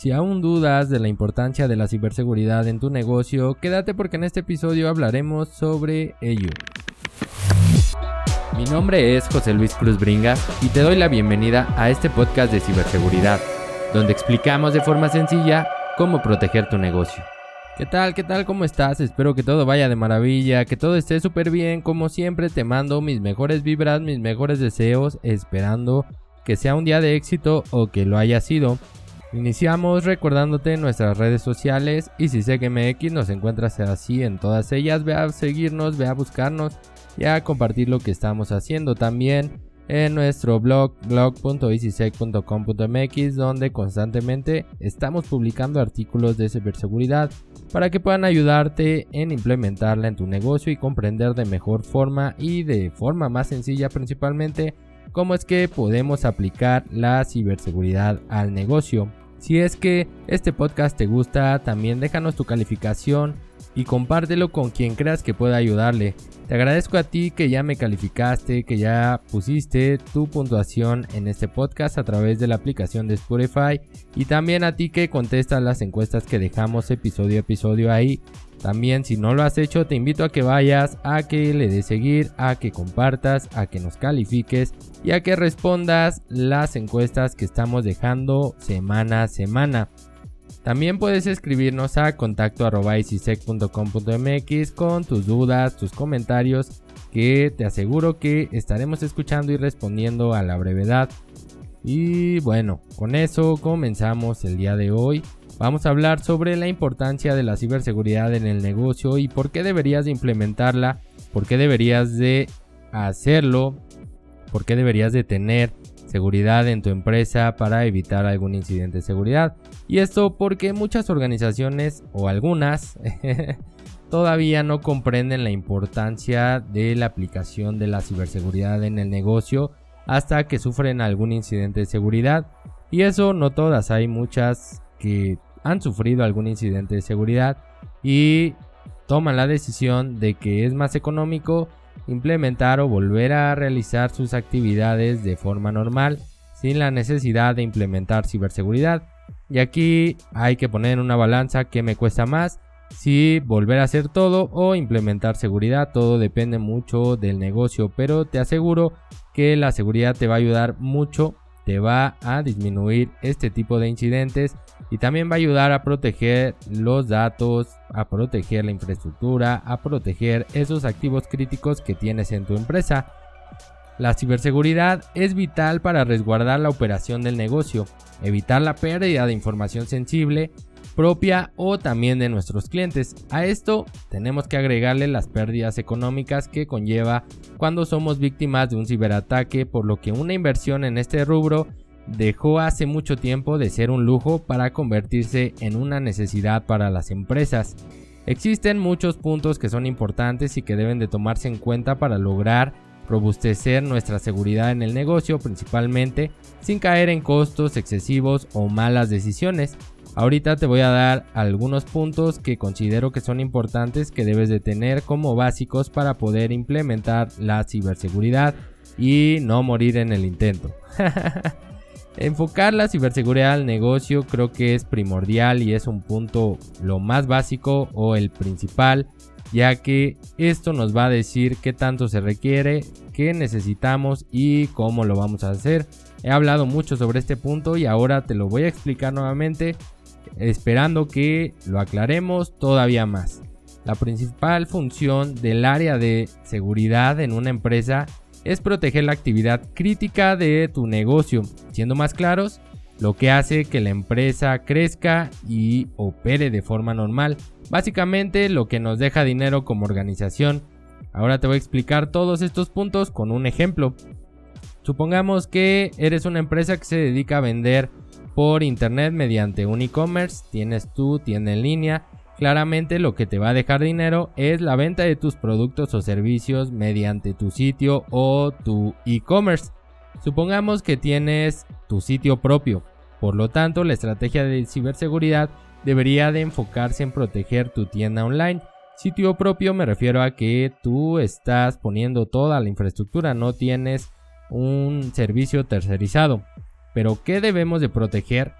Si aún dudas de la importancia de la ciberseguridad en tu negocio, quédate porque en este episodio hablaremos sobre ello. Mi nombre es José Luis Cruz Bringa y te doy la bienvenida a este podcast de ciberseguridad, donde explicamos de forma sencilla cómo proteger tu negocio. ¿Qué tal? ¿Qué tal? ¿Cómo estás? Espero que todo vaya de maravilla, que todo esté súper bien. Como siempre te mando mis mejores vibras, mis mejores deseos, esperando que sea un día de éxito o que lo haya sido. Iniciamos recordándote nuestras redes sociales y si sé nos encuentras así en todas ellas, ve a seguirnos, ve a buscarnos y a compartir lo que estamos haciendo también en nuestro blog blog.easysec.com.mx donde constantemente estamos publicando artículos de ciberseguridad para que puedan ayudarte en implementarla en tu negocio y comprender de mejor forma y de forma más sencilla principalmente cómo es que podemos aplicar la ciberseguridad al negocio. Si es que este podcast te gusta, también déjanos tu calificación y compártelo con quien creas que pueda ayudarle. Te agradezco a ti que ya me calificaste, que ya pusiste tu puntuación en este podcast a través de la aplicación de Spotify y también a ti que contestas las encuestas que dejamos episodio a episodio ahí. También si no lo has hecho te invito a que vayas, a que le des seguir, a que compartas, a que nos califiques y a que respondas las encuestas que estamos dejando semana a semana. También puedes escribirnos a contacto con tus dudas, tus comentarios, que te aseguro que estaremos escuchando y respondiendo a la brevedad. Y bueno, con eso comenzamos el día de hoy. Vamos a hablar sobre la importancia de la ciberseguridad en el negocio y por qué deberías de implementarla, por qué deberías de hacerlo, por qué deberías de tener seguridad en tu empresa para evitar algún incidente de seguridad. Y esto porque muchas organizaciones o algunas todavía no comprenden la importancia de la aplicación de la ciberseguridad en el negocio hasta que sufren algún incidente de seguridad. Y eso no todas, hay muchas que han sufrido algún incidente de seguridad y toman la decisión de que es más económico implementar o volver a realizar sus actividades de forma normal sin la necesidad de implementar ciberseguridad. Y aquí hay que poner en una balanza que me cuesta más, si volver a hacer todo o implementar seguridad. Todo depende mucho del negocio, pero te aseguro que la seguridad te va a ayudar mucho te va a disminuir este tipo de incidentes y también va a ayudar a proteger los datos, a proteger la infraestructura, a proteger esos activos críticos que tienes en tu empresa. La ciberseguridad es vital para resguardar la operación del negocio, evitar la pérdida de información sensible propia o también de nuestros clientes. A esto tenemos que agregarle las pérdidas económicas que conlleva cuando somos víctimas de un ciberataque, por lo que una inversión en este rubro dejó hace mucho tiempo de ser un lujo para convertirse en una necesidad para las empresas. Existen muchos puntos que son importantes y que deben de tomarse en cuenta para lograr robustecer nuestra seguridad en el negocio principalmente sin caer en costos excesivos o malas decisiones. Ahorita te voy a dar algunos puntos que considero que son importantes que debes de tener como básicos para poder implementar la ciberseguridad y no morir en el intento. Enfocar la ciberseguridad al negocio creo que es primordial y es un punto lo más básico o el principal, ya que esto nos va a decir qué tanto se requiere, qué necesitamos y cómo lo vamos a hacer. He hablado mucho sobre este punto y ahora te lo voy a explicar nuevamente esperando que lo aclaremos todavía más. La principal función del área de seguridad en una empresa es proteger la actividad crítica de tu negocio. Siendo más claros, lo que hace que la empresa crezca y opere de forma normal. Básicamente lo que nos deja dinero como organización. Ahora te voy a explicar todos estos puntos con un ejemplo. Supongamos que eres una empresa que se dedica a vender por internet mediante un e-commerce, tienes tu tienda en línea. Claramente lo que te va a dejar dinero es la venta de tus productos o servicios mediante tu sitio o tu e-commerce. Supongamos que tienes tu sitio propio. Por lo tanto, la estrategia de ciberseguridad debería de enfocarse en proteger tu tienda online. Sitio propio me refiero a que tú estás poniendo toda la infraestructura, no tienes un servicio tercerizado. Pero ¿qué debemos de proteger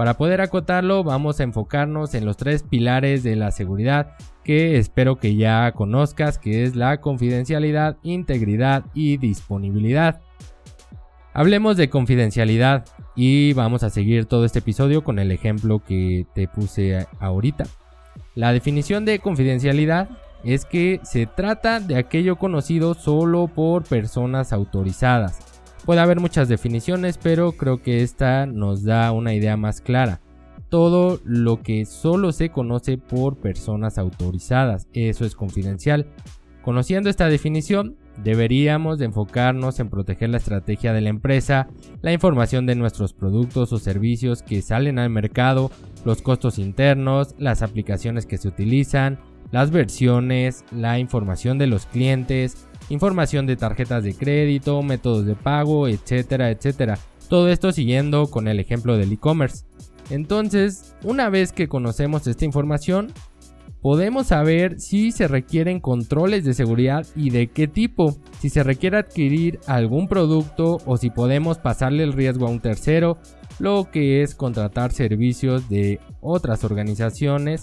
Para poder acotarlo vamos a enfocarnos en los tres pilares de la seguridad que espero que ya conozcas, que es la confidencialidad, integridad y disponibilidad. Hablemos de confidencialidad y vamos a seguir todo este episodio con el ejemplo que te puse ahorita. La definición de confidencialidad es que se trata de aquello conocido solo por personas autorizadas. Puede haber muchas definiciones, pero creo que esta nos da una idea más clara. Todo lo que solo se conoce por personas autorizadas, eso es confidencial. Conociendo esta definición, deberíamos de enfocarnos en proteger la estrategia de la empresa, la información de nuestros productos o servicios que salen al mercado, los costos internos, las aplicaciones que se utilizan, las versiones, la información de los clientes, información de tarjetas de crédito, métodos de pago, etcétera, etcétera. Todo esto siguiendo con el ejemplo del e-commerce. Entonces, una vez que conocemos esta información, podemos saber si se requieren controles de seguridad y de qué tipo, si se requiere adquirir algún producto o si podemos pasarle el riesgo a un tercero, lo que es contratar servicios de otras organizaciones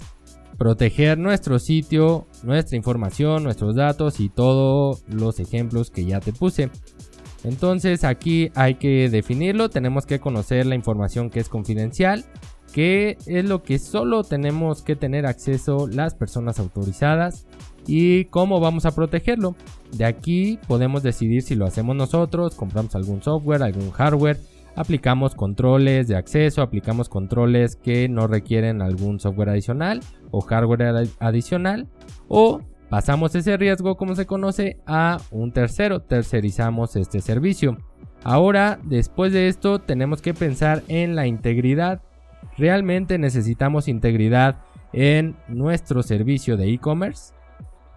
proteger nuestro sitio, nuestra información, nuestros datos y todos los ejemplos que ya te puse. Entonces aquí hay que definirlo, tenemos que conocer la información que es confidencial, que es lo que solo tenemos que tener acceso las personas autorizadas y cómo vamos a protegerlo. De aquí podemos decidir si lo hacemos nosotros, compramos algún software, algún hardware aplicamos controles de acceso, aplicamos controles que no requieren algún software adicional o hardware adicional o pasamos ese riesgo como se conoce a un tercero, tercerizamos este servicio. Ahora, después de esto, tenemos que pensar en la integridad. ¿Realmente necesitamos integridad en nuestro servicio de e-commerce?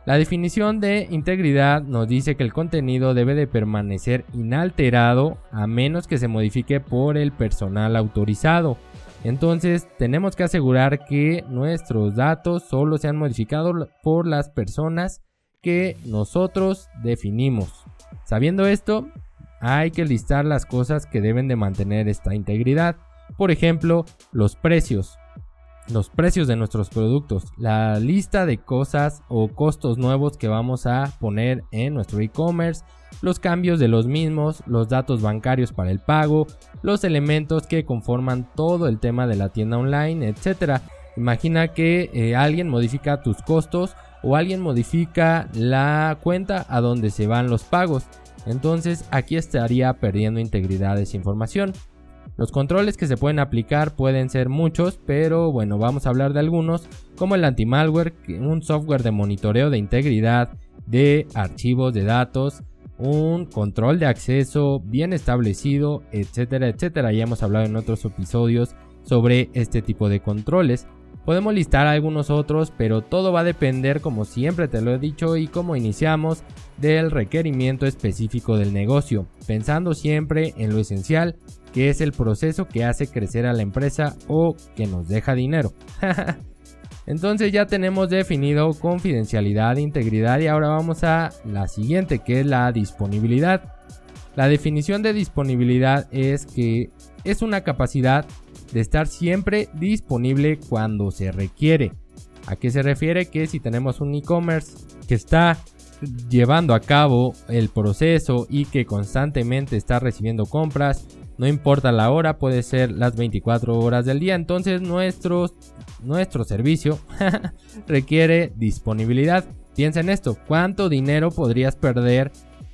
La definición de integridad nos dice que el contenido debe de permanecer inalterado a menos que se modifique por el personal autorizado. Entonces tenemos que asegurar que nuestros datos solo sean modificados por las personas que nosotros definimos. Sabiendo esto, hay que listar las cosas que deben de mantener esta integridad. Por ejemplo, los precios los precios de nuestros productos, la lista de cosas o costos nuevos que vamos a poner en nuestro e-commerce, los cambios de los mismos, los datos bancarios para el pago, los elementos que conforman todo el tema de la tienda online, etc. Imagina que eh, alguien modifica tus costos o alguien modifica la cuenta a donde se van los pagos. Entonces aquí estaría perdiendo integridad esa información. Los controles que se pueden aplicar pueden ser muchos, pero bueno, vamos a hablar de algunos, como el anti-malware, un software de monitoreo de integridad de archivos de datos, un control de acceso bien establecido, etcétera, etcétera. Ya hemos hablado en otros episodios sobre este tipo de controles. Podemos listar algunos otros, pero todo va a depender, como siempre te lo he dicho y como iniciamos, del requerimiento específico del negocio, pensando siempre en lo esencial que es el proceso que hace crecer a la empresa o que nos deja dinero. Entonces ya tenemos definido confidencialidad, integridad y ahora vamos a la siguiente que es la disponibilidad. La definición de disponibilidad es que es una capacidad de estar siempre disponible cuando se requiere. ¿A qué se refiere? Que si tenemos un e-commerce que está llevando a cabo el proceso y que constantemente está recibiendo compras, no importa la hora, puede ser las 24 horas del día. Entonces nuestro, nuestro servicio requiere disponibilidad. Piensa en esto, ¿cuánto dinero podrías perder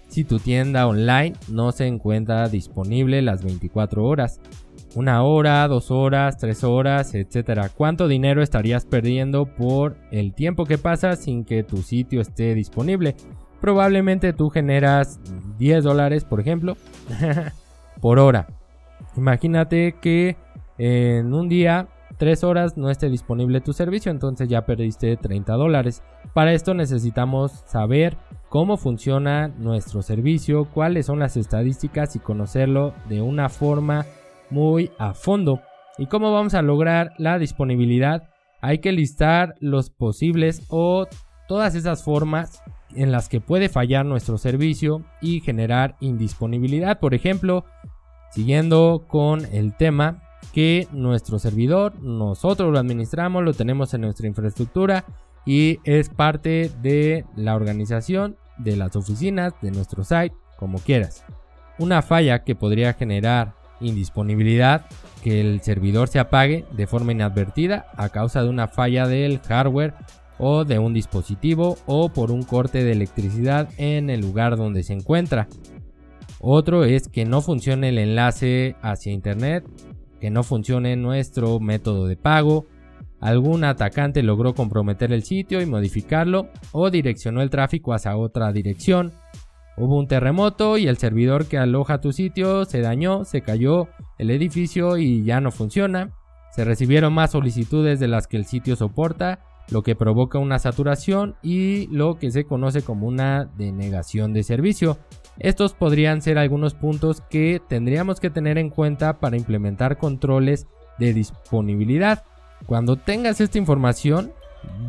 si tu tienda online no se encuentra disponible las 24 horas? Una hora, dos horas, tres horas, etcétera. ¿Cuánto dinero estarías perdiendo por el tiempo que pasa sin que tu sitio esté disponible? Probablemente tú generas 10 dólares, por ejemplo. por hora. Imagínate que en un día, 3 horas no esté disponible tu servicio, entonces ya perdiste 30 dólares. Para esto necesitamos saber cómo funciona nuestro servicio, cuáles son las estadísticas y conocerlo de una forma muy a fondo. ¿Y cómo vamos a lograr la disponibilidad? Hay que listar los posibles o todas esas formas en las que puede fallar nuestro servicio y generar indisponibilidad. Por ejemplo, Siguiendo con el tema, que nuestro servidor, nosotros lo administramos, lo tenemos en nuestra infraestructura y es parte de la organización, de las oficinas, de nuestro site, como quieras. Una falla que podría generar indisponibilidad, que el servidor se apague de forma inadvertida a causa de una falla del hardware o de un dispositivo o por un corte de electricidad en el lugar donde se encuentra. Otro es que no funcione el enlace hacia internet, que no funcione nuestro método de pago, algún atacante logró comprometer el sitio y modificarlo o direccionó el tráfico hacia otra dirección. Hubo un terremoto y el servidor que aloja tu sitio se dañó, se cayó el edificio y ya no funciona. Se recibieron más solicitudes de las que el sitio soporta lo que provoca una saturación y lo que se conoce como una denegación de servicio. Estos podrían ser algunos puntos que tendríamos que tener en cuenta para implementar controles de disponibilidad. Cuando tengas esta información,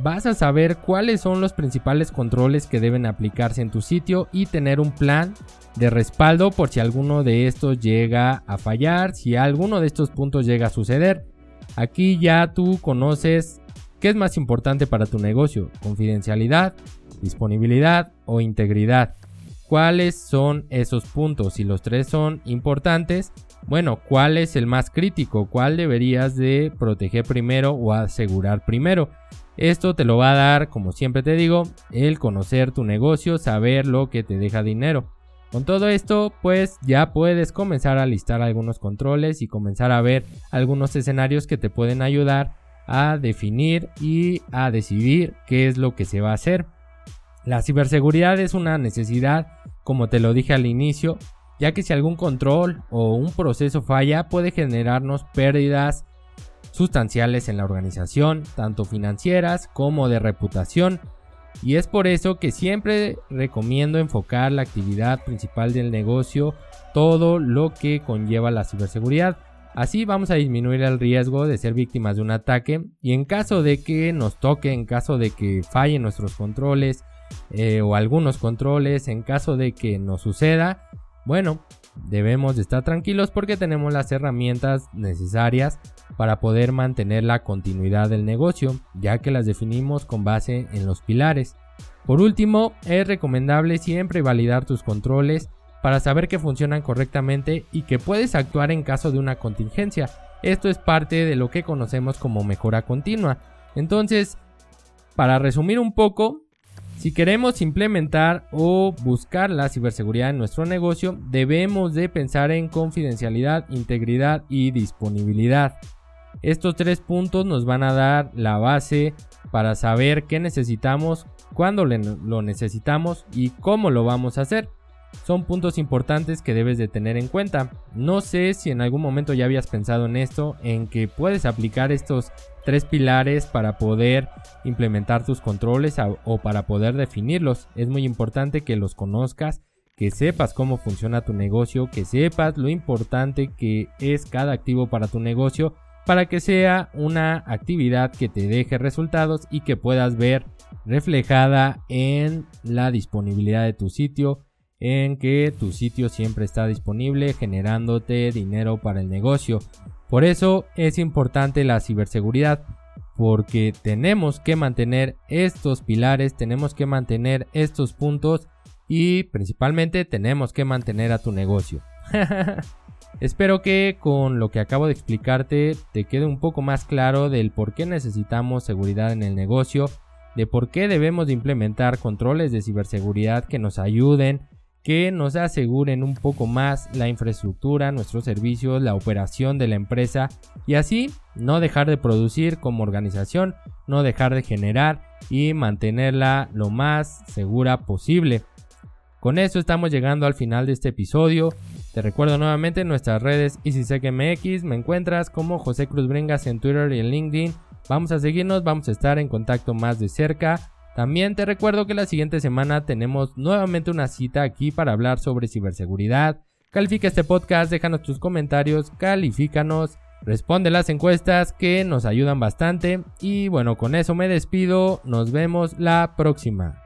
vas a saber cuáles son los principales controles que deben aplicarse en tu sitio y tener un plan de respaldo por si alguno de estos llega a fallar, si alguno de estos puntos llega a suceder. Aquí ya tú conoces ¿Qué es más importante para tu negocio? ¿Confidencialidad, disponibilidad o integridad? ¿Cuáles son esos puntos? Si los tres son importantes, bueno, ¿cuál es el más crítico? ¿Cuál deberías de proteger primero o asegurar primero? Esto te lo va a dar, como siempre te digo, el conocer tu negocio, saber lo que te deja dinero. Con todo esto, pues ya puedes comenzar a listar algunos controles y comenzar a ver algunos escenarios que te pueden ayudar a definir y a decidir qué es lo que se va a hacer. La ciberseguridad es una necesidad, como te lo dije al inicio, ya que si algún control o un proceso falla puede generarnos pérdidas sustanciales en la organización, tanto financieras como de reputación. Y es por eso que siempre recomiendo enfocar la actividad principal del negocio, todo lo que conlleva la ciberseguridad. Así vamos a disminuir el riesgo de ser víctimas de un ataque y en caso de que nos toque, en caso de que fallen nuestros controles eh, o algunos controles, en caso de que nos suceda, bueno, debemos de estar tranquilos porque tenemos las herramientas necesarias para poder mantener la continuidad del negocio, ya que las definimos con base en los pilares. Por último, es recomendable siempre validar tus controles para saber que funcionan correctamente y que puedes actuar en caso de una contingencia. Esto es parte de lo que conocemos como mejora continua. Entonces, para resumir un poco, si queremos implementar o buscar la ciberseguridad en nuestro negocio, debemos de pensar en confidencialidad, integridad y disponibilidad. Estos tres puntos nos van a dar la base para saber qué necesitamos, cuándo lo necesitamos y cómo lo vamos a hacer son puntos importantes que debes de tener en cuenta. No sé si en algún momento ya habías pensado en esto, en que puedes aplicar estos tres pilares para poder implementar tus controles o para poder definirlos. Es muy importante que los conozcas, que sepas cómo funciona tu negocio, que sepas lo importante que es cada activo para tu negocio para que sea una actividad que te deje resultados y que puedas ver reflejada en la disponibilidad de tu sitio, en que tu sitio siempre está disponible generándote dinero para el negocio. Por eso es importante la ciberseguridad, porque tenemos que mantener estos pilares, tenemos que mantener estos puntos y principalmente tenemos que mantener a tu negocio. Espero que con lo que acabo de explicarte te quede un poco más claro del por qué necesitamos seguridad en el negocio, de por qué debemos de implementar controles de ciberseguridad que nos ayuden que nos aseguren un poco más la infraestructura, nuestros servicios, la operación de la empresa y así no dejar de producir como organización, no dejar de generar y mantenerla lo más segura posible. Con eso estamos llegando al final de este episodio. Te recuerdo nuevamente en nuestras redes EasySecMX, me encuentras como José Cruz Bringas en Twitter y en LinkedIn. Vamos a seguirnos, vamos a estar en contacto más de cerca. También te recuerdo que la siguiente semana tenemos nuevamente una cita aquí para hablar sobre ciberseguridad. Califica este podcast, déjanos tus comentarios, califícanos, responde las encuestas que nos ayudan bastante. Y bueno, con eso me despido, nos vemos la próxima.